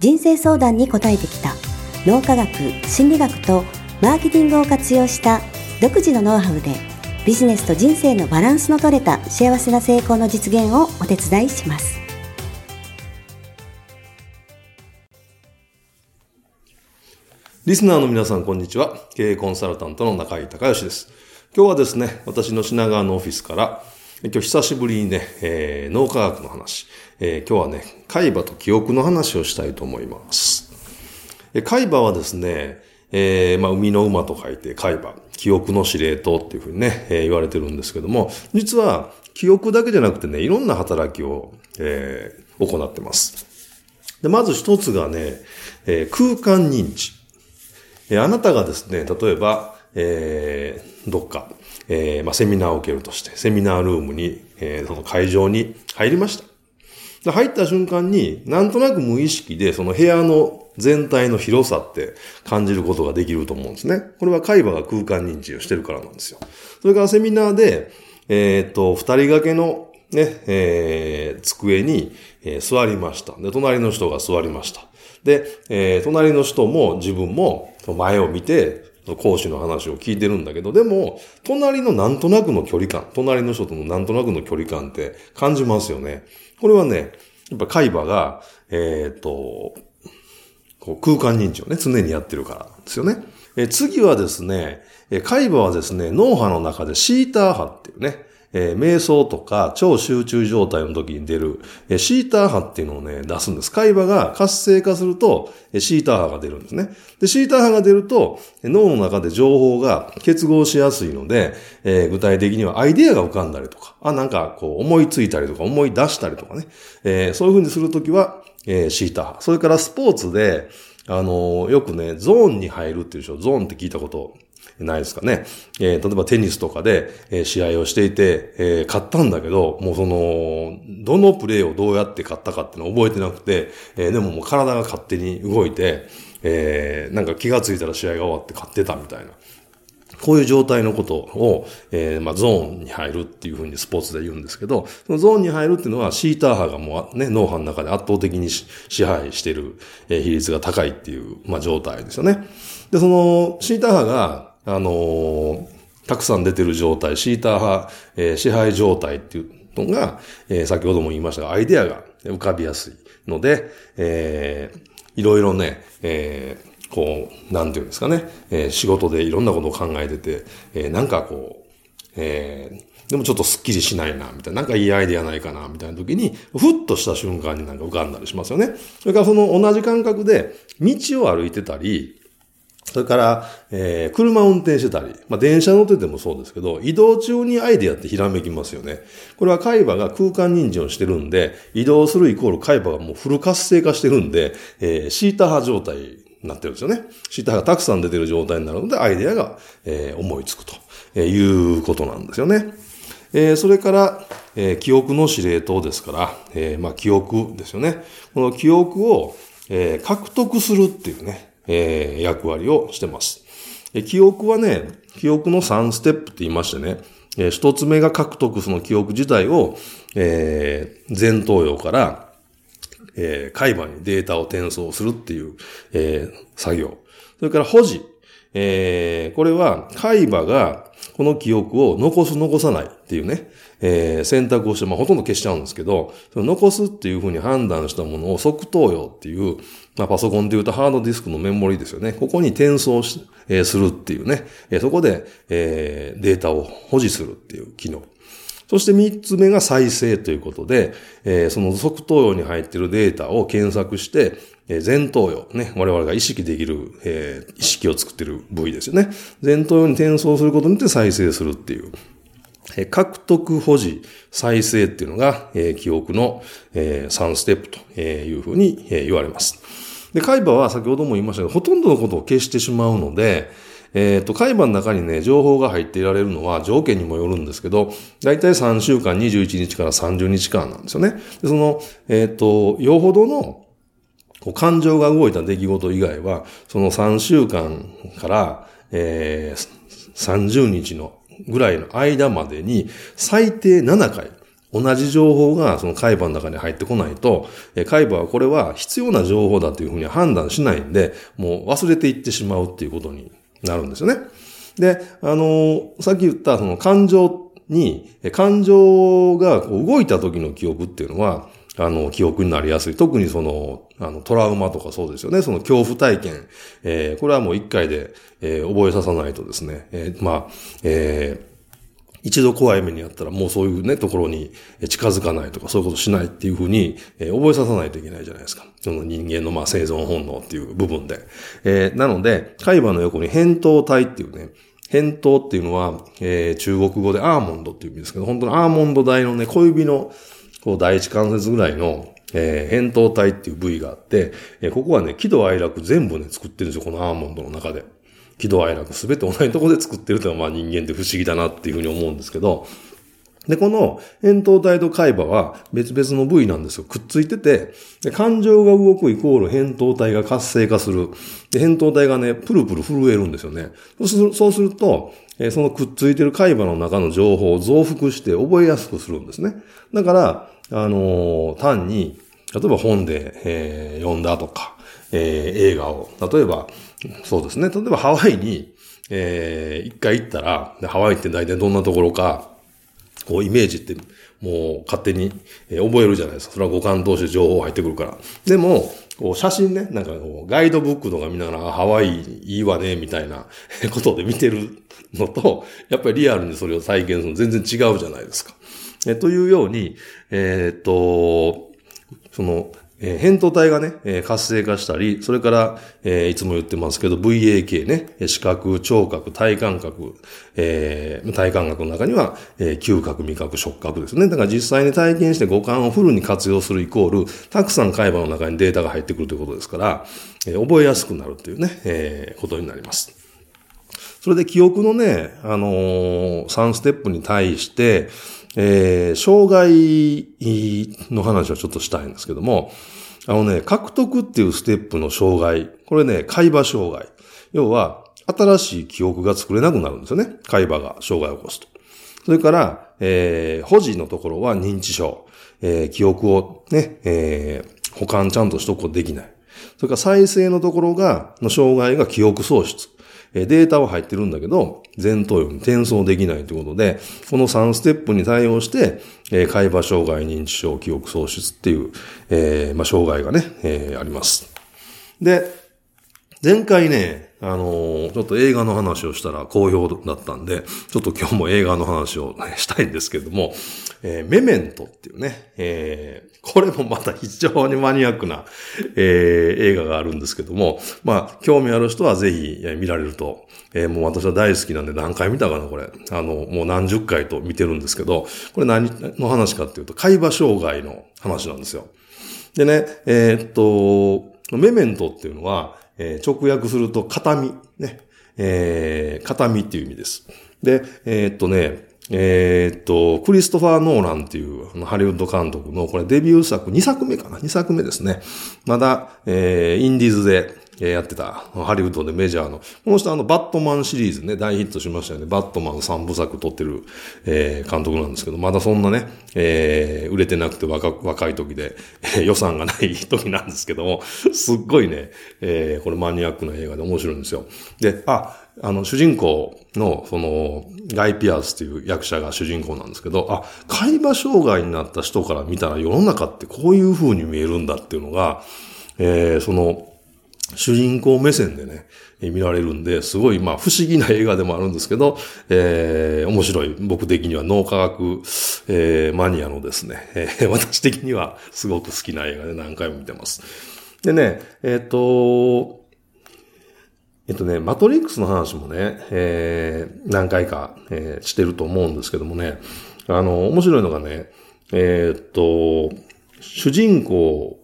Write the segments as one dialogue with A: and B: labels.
A: 人生相談に応えてきた脳科学、心理学とマーケティングを活用した独自のノウハウでビジネスと人生のバランスの取れた幸せな成功の実現をお手伝いします。
B: リスナーの皆さん、こんにちは。経営コンサルタントの中井隆義です。今日はですね、私の品川のオフィスから、今日久しぶりにね、えー、脳科学の話、えー、今日はね、海馬と記憶の話をしたいと思います。え海馬はですね、えー、まあ、海の馬と書いて海馬、記憶の司令塔っていうふうにね、えー、言われてるんですけども、実は記憶だけじゃなくてね、いろんな働きを、えー、行ってます。で、まず一つがね、えー、空間認知。え、あなたがですね、例えば、えー、どっか、えー、まあ、セミナーを受けるとして、セミナールームに、えー、その会場に入りました。で入った瞬間に、なんとなく無意識で、その部屋の全体の広さって感じることができると思うんですね。これは海馬が空間認知をしてるからなんですよ。それからセミナーで、えー、っと、二人掛けのね、えー、机に、えー、座りました。で、隣の人が座りました。で、えー、隣の人も自分も前を見て、講師の話を聞いてるんだけど、でも、隣のなんとなくの距離感、隣の人とのなんとなくの距離感って感じますよね。これはね、やっぱ海馬が、えっ、ー、と、こう空間認知をね、常にやってるからなんですよね。え次はですね、海馬はですね、脳波の中でシーター波っていうね、えー、瞑想とか超集中状態の時に出る、えー、シーター波っていうのをね、出すんです。海馬が活性化すると、えー、シーター波が出るんですね。で、シーター波が出ると、脳の中で情報が結合しやすいので、えー、具体的にはアイデアが浮かんだりとか、あ、なんかこう思いついたりとか思い出したりとかね、えー、そういうふうにするときは、えー、シーター波。それからスポーツで、あの、よくね、ゾーンに入るっていうでしょ。ゾーンって聞いたことないですかね。えー、例えばテニスとかで、えー、試合をしていて、えー、勝ったんだけど、もうその、どのプレーをどうやって勝ったかっていうのを覚えてなくて、えー、でももう体が勝手に動いて、えー、なんか気がついたら試合が終わって勝ってたみたいな。こういう状態のことを、えー、まあ、ゾーンに入るっていうふうにスポーツで言うんですけど、そのゾーンに入るっていうのはシーター波がもうね、脳波の中で圧倒的に支配している、えー、比率が高いっていう、まあ、状態ですよね。で、そのシーター波があのー、たくさん出てる状態、シーター派、えー、支配状態っていうのが、えー、先ほども言いましたが、アイデアが浮かびやすいので、えー、いろいろね、えー、こう、なんていうんですかね、えー、仕事でいろんなことを考えてて、えー、なんかこう、えー、でもちょっとスッキリしないな、みたいな、なんかいいアイデアないかな、みたいな時に、ふっとした瞬間になんか浮かんだりしますよね。それからその同じ感覚で、道を歩いてたり、それから、えー、車運転してたり、まあ、電車乗っててもそうですけど、移動中にアイデアってひらめきますよね。これは海馬が空間認知をしてるんで、移動するイコール海馬がもうフル活性化してるんで、えー、シータ波状態になってるんですよね。シータ波がたくさん出てる状態になるので、アイデアが、えー、思いつくと、えいうことなんですよね。えー、それから、えー、記憶の司令塔ですから、えー、まあ、記憶ですよね。この記憶を、えー、獲得するっていうね、えー、役割をしてます。え記憶はね、記憶の3ステップって言いましてね、えー、1つ目が獲得その記憶自体を、えー、前頭葉から、えー、海馬にデータを転送するっていう、えー、作業。それから保持。えー、これは海馬がこの記憶を残す残さないっていうね、えー、選択をして、まあ、ほとんど消しちゃうんですけど、その残すっていうふうに判断したものを即答用っていう、まあ、パソコンで言うとハードディスクのメモリですよね。ここに転送し、えー、するっていうね、えー、そこで、えー、データを保持するっていう機能。そして三つ目が再生ということで、えー、その即答用に入っているデータを検索して、えー、前頭葉、ね、我々が意識できる、えー、意識を作っている部位ですよね。前頭葉に転送することによって再生するっていう。え獲得保持、再生っていうのが、え記憶の、え3ステップというふうに、え言われます。で、海馬は先ほども言いましたけど、ほとんどのことを消してしまうので、えっ、ー、と、海馬の中にね、情報が入っていられるのは条件にもよるんですけど、だいたい3週間、21日から30日間なんですよね。でその、えっ、ー、と、よほどのこう感情が動いた出来事以外は、その3週間から、えー、30日のぐらいの間までに最低7回、同じ情報がその海馬の中に入ってこないと、海馬はこれは必要な情報だというふうに判断しないんで、もう忘れていってしまうっていうことになるんですよね。で、あの、さっき言ったその感情に、感情が動いた時の記憶っていうのは、あの、記憶になりやすい。特にその、あの、トラウマとかそうですよね。その恐怖体験。えー、これはもう一回で、えー、覚えささないとですね。えー、まあ、えー、一度怖い目にあったらもうそういうね、ところに近づかないとかそういうことしないっていうふうに、えー、覚えさせないといけないじゃないですか。その人間のまあ生存本能っていう部分で。えー、なので、海馬の横に扁桃体っていうね、扁桃っていうのは、えー、中国語でアーモンドっていう意味ですけど、本当にアーモンド大のね、小指のこう第一関節ぐらいの、えー、扁桃体っていう部位があって、えー、ここはね、喜怒哀楽全部ね、作ってるんですよ、このアーモンドの中で。喜怒哀楽すべて同じところで作ってるというのは、まあ人間って不思議だなっていうふうに思うんですけど、で、この扁桃体と海馬は別々の部位なんですよ。くっついてて、で感情が動くイコール扁桃体が活性化する。で、扁桃体がね、プルプル震えるんですよね。そうすると、えそのくっついてる海馬の中の情報を増幅して覚えやすくするんですね。だから、あのー、単に、例えば本で、えー、読んだとか、えー、映画を、例えば、そうですね、例えばハワイに、えー、一回行ったら、ハワイって大体どんなところか、こうイメージってもう勝手に、覚えるじゃないですか。それは五感同士で情報入ってくるから。でも、こう写真ね、なんかこうガイドブックとか見ながら、ハワイいいわね、みたいな ことで見てるのと、やっぱりリアルにそれを再現するの全然違うじゃないですか。えというように、えー、っと、その、えー、扁桃体がね、えー、活性化したり、それから、えー、いつも言ってますけど、VAK ね、視覚、聴覚、体感覚、えー、体感覚の中には、えー、嗅覚、味覚、触覚ですね。だから実際に体験して五感をフルに活用するイコール、たくさん海馬の中にデータが入ってくるということですから、えー、覚えやすくなるというね、えー、ことになります。それで記憶のね、あのー、3ステップに対して、えー、障害の話はちょっとしたいんですけども、あのね、獲得っていうステップの障害、これね、海馬障害。要は、新しい記憶が作れなくなるんですよね。海馬が障害を起こすと。それから、えー、保持のところは認知症。えー、記憶をね、えー、保管ちゃんとしとくことできない。それから再生のところが、の障害が記憶喪失。えデータは入ってるんだけど、前頭葉に転送できないということで、この3ステップに対応して、え、海馬障害、認知症、記憶喪失っていう、えー、まあ、障害がね、えー、あります。で、前回ね、あの、ちょっと映画の話をしたら好評だったんで、ちょっと今日も映画の話を、ね、したいんですけども、えー、メメントっていうね、えー、これもまた非常にマニアックな、えー、映画があるんですけども、まあ、興味ある人はぜひ見られると、えー、もう私は大好きなんで何回見たかな、これ。あの、もう何十回と見てるんですけど、これ何の話かっていうと、海馬障害の話なんですよ。でね、えー、っと、メメントっていうのは、えー、直訳すると、形見、ね、えー、形見っていう意味です。で、えー、っとね、えー、っと、クリストファー・ノーランっていうハリウッド監督の、これデビュー作、2作目かな ?2 作目ですね。まだ、えー、インディーズで、えやってた、ハリウッドでメジャーの。この人あの、バットマンシリーズね、大ヒットしましたよね。バットマン3部作撮ってる、え、監督なんですけど、まだそんなね、え、売れてなくて若若い時で、え、予算がない時なんですけども、すっごいね、え、これマニアックな映画で面白いんですよ。で、あ、あの、主人公の、その、ガイ・ピアースっていう役者が主人公なんですけど、あ、海馬障害になった人から見たら世の中ってこういう風に見えるんだっていうのが、えー、その、主人公目線でね、見られるんで、すごい、まあ、不思議な映画でもあるんですけど、えー、面白い、僕的には脳科学、えー、マニアのですね、えー、私的にはすごく好きな映画で何回も見てます。でね、えっ、ー、と、えっとね、マトリックスの話もね、えー、何回か、えー、してると思うんですけどもね、あの、面白いのがね、えー、っと、主人公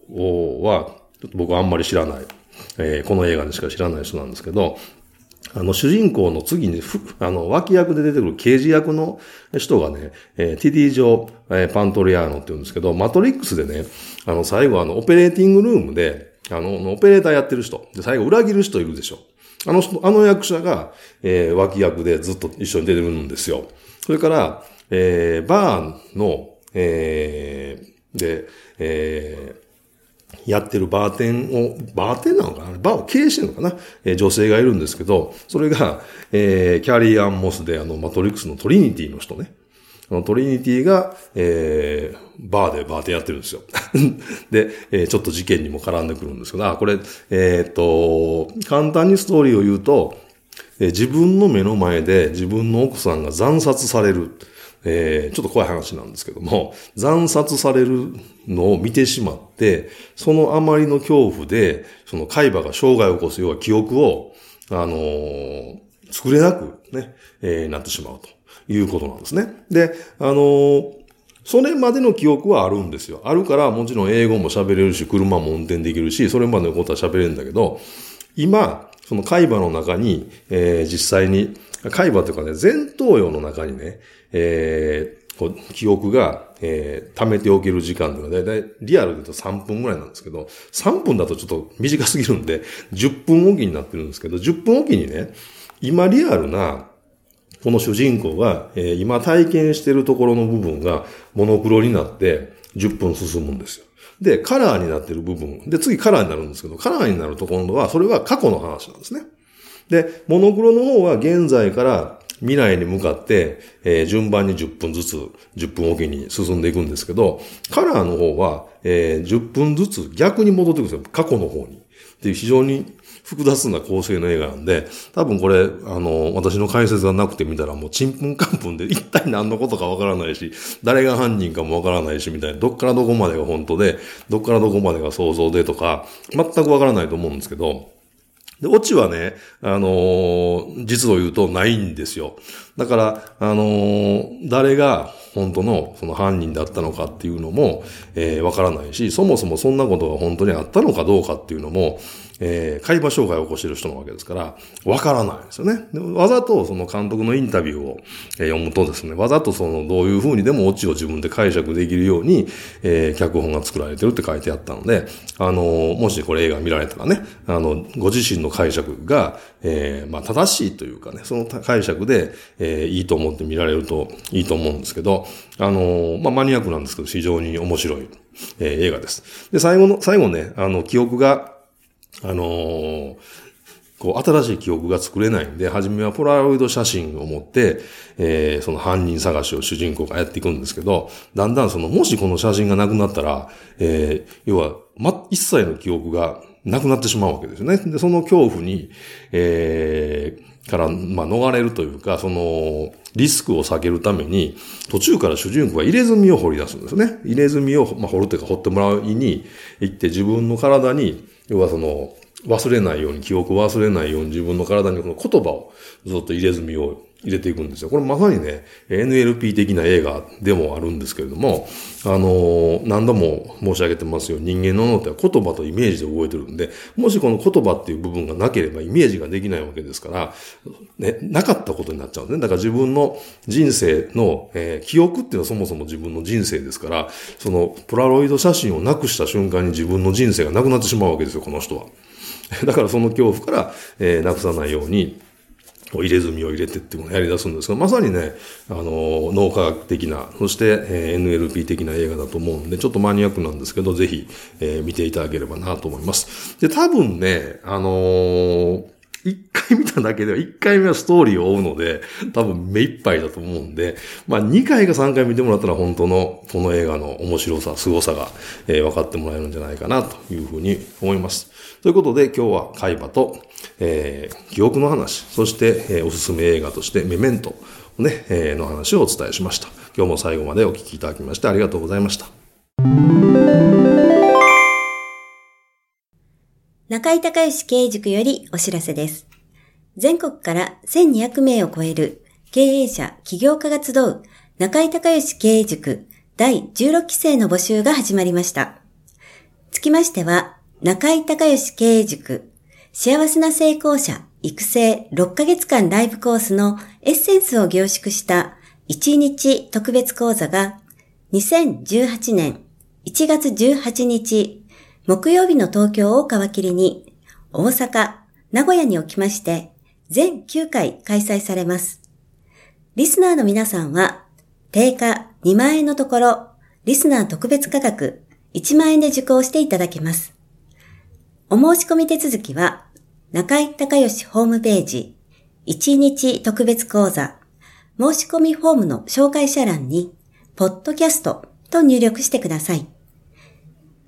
B: は、ちょっと僕はあんまり知らない。えー、この映画でしか知らない人なんですけど、あの、主人公の次に、あの、脇役で出てくる刑事役の人がね、えー、ティディ・ジョー、えー、パントリアーノって言うんですけど、マトリックスでね、あの、最後あの、オペレーティングルームで、あの、オペレーターやってる人、で、最後裏切る人いるでしょ。あの人、あの役者が、えー、脇役でずっと一緒に出てるんですよ。それから、えー、バーンの、えー、で、えー、やってるバーテンを、バーテンなのかな？バーを経営してるのかな、えー、女性がいるんですけど、それが、えー、キャリー・アン・モスであの、マトリックスのトリニティの人ね。あのトリニティが、えー、バーでバーテンやってるんですよ。で、えー、ちょっと事件にも絡んでくるんですけど、あ、これ、えー、っと、簡単にストーリーを言うと、えー、自分の目の前で自分の奥さんが惨殺される。えー、ちょっと怖い話なんですけども、惨殺されるのを見てしまって、そのあまりの恐怖で、その海馬が障害を起こす、要は記憶を、あのー、作れなくね、えー、なってしまうということなんですね。で、あのー、それまでの記憶はあるんですよ。あるから、もちろん英語も喋れるし、車も運転できるし、それまでのことは喋れるんだけど、今、その海馬の中に、えー、実際に、海馬というかね、前頭葉の中にね、えー、こう記憶が、えー、溜めておける時間というのは、だいたいリアルで言うと3分ぐらいなんですけど、3分だとちょっと短すぎるんで、10分おきになってるんですけど、10分おきにね、今リアルな、この主人公が、えー、今体験してるところの部分がモノクロになって10分進むんですよ。で、カラーになってる部分。で、次カラーになるんですけど、カラーになると今度は、それは過去の話なんですね。で、モノクロの方は現在から未来に向かって、えー、順番に10分ずつ、10分おきに進んでいくんですけど、カラーの方は、えー、10分ずつ逆に戻っていくんですよ。過去の方に。っていう非常に複雑な構成の映画なんで、多分これ、あの、私の解説がなくて見たらもうちんぷんかんぷんで一体何のことかわからないし、誰が犯人かもわからないし、みたいな、どっからどこまでが本当で、どっからどこまでが想像でとか、全くわからないと思うんですけど、で、オチはね、あのー、実を言うとないんですよ。だから、あのー、誰が本当のその犯人だったのかっていうのも、えー、わからないし、そもそもそんなことが本当にあったのかどうかっていうのも、えー、海馬障害を起こしてる人なわけですから、わからないですよね。わざとその監督のインタビューを、え、読むとですね、わざとそのどういうふうにでもオチを自分で解釈できるように、えー、脚本が作られてるって書いてあったので、あのー、もしこれ映画見られたらね、あの、ご自身の解釈が、えー、まあ正しいというかね、その解釈で、えー、いいと思って見られるといいと思うんですけど、あのー、まあマニアックなんですけど、非常に面白い、えー、映画です。で、最後の、最後ね、あの、記憶が、あのー、こう、新しい記憶が作れないんで、初めはポラロイド写真を持って、えー、その犯人探しを主人公がやっていくんですけど、だんだんその、もしこの写真がなくなったら、えー、要は、ま、一切の記憶がなくなってしまうわけですよね。で、その恐怖に、えー、から、まあ、逃れるというか、その、リスクを避けるために、途中から主人公が入れ墨を掘り出すんですね。入れ墨を、まあ、掘るというか掘ってもらいに行って、自分の体に、要はその、忘れないように、記憶を忘れないように自分の体にこの言葉をずっと入れ墨を入れていくんですよ。これまさにね、NLP 的な映画でもあるんですけれども、あのー、何度も申し上げてますよ。人間の脳って言葉とイメージで動いてるんで、もしこの言葉っていう部分がなければイメージができないわけですから、ね、なかったことになっちゃうんですね。だから自分の人生の、えー、記憶っていうのはそもそも自分の人生ですから、そのポラロイド写真をなくした瞬間に自分の人生がなくなってしまうわけですよ、この人は。だからその恐怖から、えー、なくさないように、入れ墨を入れてっていうのをやり出すんですが、まさにね、あの、脳科学的な、そして、えー、NLP 的な映画だと思うんで、ちょっとマニアックなんですけど、ぜひ、えー、見ていただければなと思います。で、多分ね、あのー一回見ただけでは、一回目はストーリーを追うので、多分目いっぱいだと思うんで、まあ二回か三回見てもらったら本当のこの映画の面白さ、凄さが、えー、分かってもらえるんじゃないかなというふうに思います。ということで今日は海馬と、えー、記憶の話、そして、えー、おすすめ映画としてメメント、ね、えー、の話をお伝えしました。今日も最後までお聞きいただきましてありがとうございました。
A: 中井隆義経営塾よりお知らせです。全国から1200名を超える経営者、起業家が集う中井隆義経営塾第16期生の募集が始まりました。つきましては、中井隆義経営塾幸せな成功者育成6ヶ月間ライブコースのエッセンスを凝縮した1日特別講座が2018年1月18日木曜日の東京を皮切りに大阪、名古屋におきまして全9回開催されます。リスナーの皆さんは定価2万円のところリスナー特別価格1万円で受講していただけます。お申し込み手続きは中井隆義ホームページ1日特別講座申し込みフォームの紹介者欄にポッドキャストと入力してください。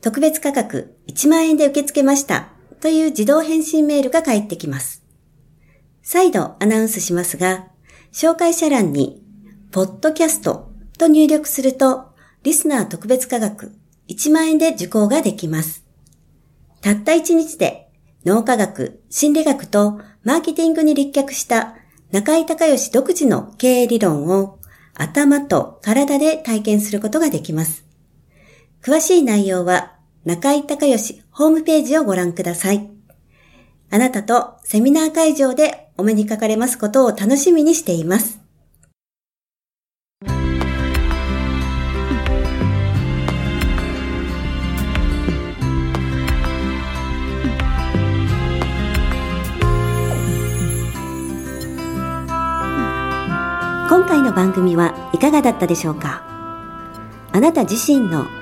A: 特別価格1万円で受け付けましたという自動返信メールが返ってきます。再度アナウンスしますが、紹介者欄に、ポッドキャストと入力すると、リスナー特別価格1万円で受講ができます。たった1日で脳科学、心理学とマーケティングに立脚した中井隆義独自の経営理論を頭と体で体験することができます。詳しい内容は中井隆義ホームページをご覧ください。あなたとセミナー会場でお目にかかれますことを楽しみにしています。今回の番組はいかがだったでしょうか？あなた自身の